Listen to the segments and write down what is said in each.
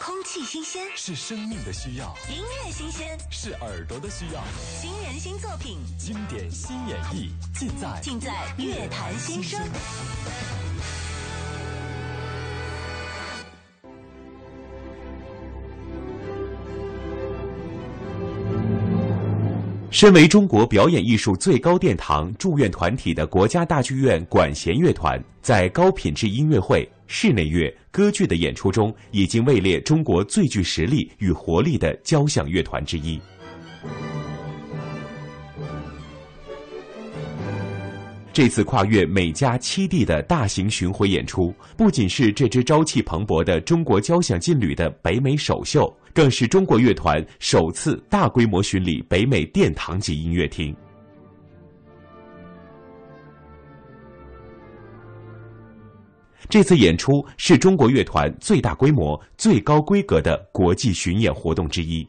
空气新鲜，是生命的需要；音乐新鲜，是耳朵的需要。新人新作品，经典新演绎，尽在尽在乐坛新声。身为中国表演艺术最高殿堂祝愿团体的国家大剧院管弦乐团，在高品质音乐会、室内乐、歌剧的演出中，已经位列中国最具实力与活力的交响乐团之一。这次跨越美加七地的大型巡回演出，不仅是这支朝气蓬勃的中国交响劲旅的北美首秀，更是中国乐团首次大规模巡礼北美殿堂级音乐厅。这次演出是中国乐团最大规模、最高规格的国际巡演活动之一。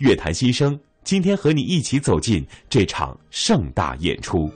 乐坛新生，今天和你一起走进这场盛大演出。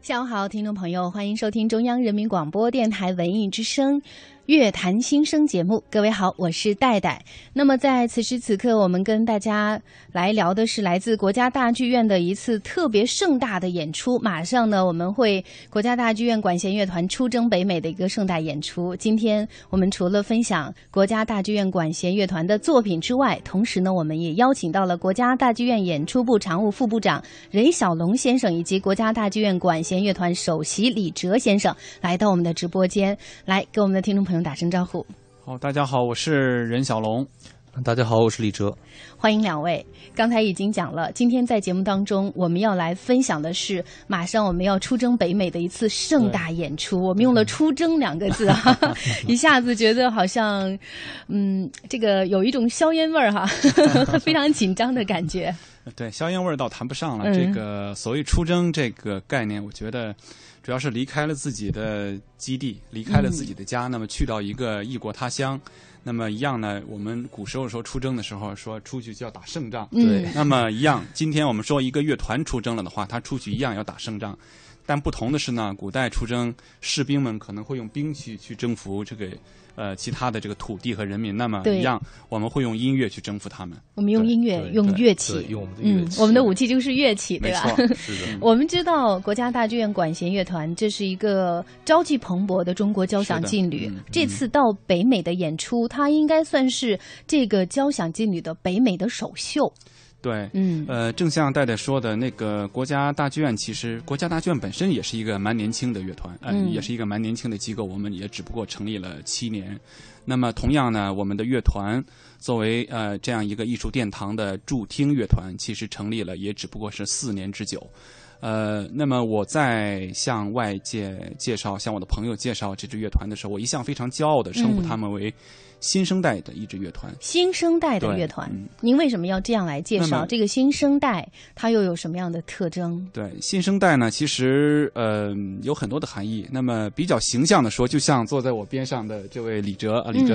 下午好，听众朋友，欢迎收听中央人民广播电台文艺之声。乐坛新生节目，各位好，我是戴戴。那么在此时此刻，我们跟大家来聊的是来自国家大剧院的一次特别盛大的演出。马上呢，我们会国家大剧院管弦乐团出征北美的一个盛大演出。今天我们除了分享国家大剧院管弦乐团的作品之外，同时呢，我们也邀请到了国家大剧院演出部常务副部长任小龙先生以及国家大剧院管弦乐团首席李哲先生来到我们的直播间，来给我们的听众朋。打声招呼。好，大家好，我是任小龙。大家好，我是李哲。欢迎两位。刚才已经讲了，今天在节目当中，我们要来分享的是马上我们要出征北美的一次盛大演出。我们用了“出征”两个字啊，一下子觉得好像，嗯，这个有一种硝烟味儿哈，非常紧张的感觉。对，硝烟味儿倒谈不上了。这个所谓“出征”这个概念，我觉得。主要是离开了自己的基地，离开了自己的家，那么去到一个异国他乡，那么一样呢？我们古时候说出征的时候，说出去就要打胜仗，对。那么一样，今天我们说一个乐团出征了的话，他出去一样要打胜仗，但不同的是呢，古代出征士兵们可能会用兵器去征服这个。呃，其他的这个土地和人民，那么一样，我们会用音乐去征服他们。我们用音乐，用乐器，用我们的乐器。我们的武器就是乐器，对吧？是的。我们知道国家大剧院管弦乐团，这是一个朝气蓬勃的中国交响劲旅。这次到北美的演出，它应该算是这个交响劲旅的北美的首秀。对，嗯，呃，正像戴戴说的，那个国家大剧院，其实国家大剧院本身也是一个蛮年轻的乐团，嗯，也是一个蛮年轻的机构，我们也只不过成立了七年。那么，同样呢，我们的乐团作为呃这样一个艺术殿堂的驻听乐团，其实成立了也只不过是四年之久。呃，那么我在向外界介绍、向我的朋友介绍这支乐团的时候，我一向非常骄傲的称呼他们为。新生代的一支乐团，新生代的乐团，您为什么要这样来介绍这个新生代？它又有什么样的特征？对，新生代呢，其实呃有很多的含义。那么比较形象的说，就像坐在我边上的这位李哲啊，李哲。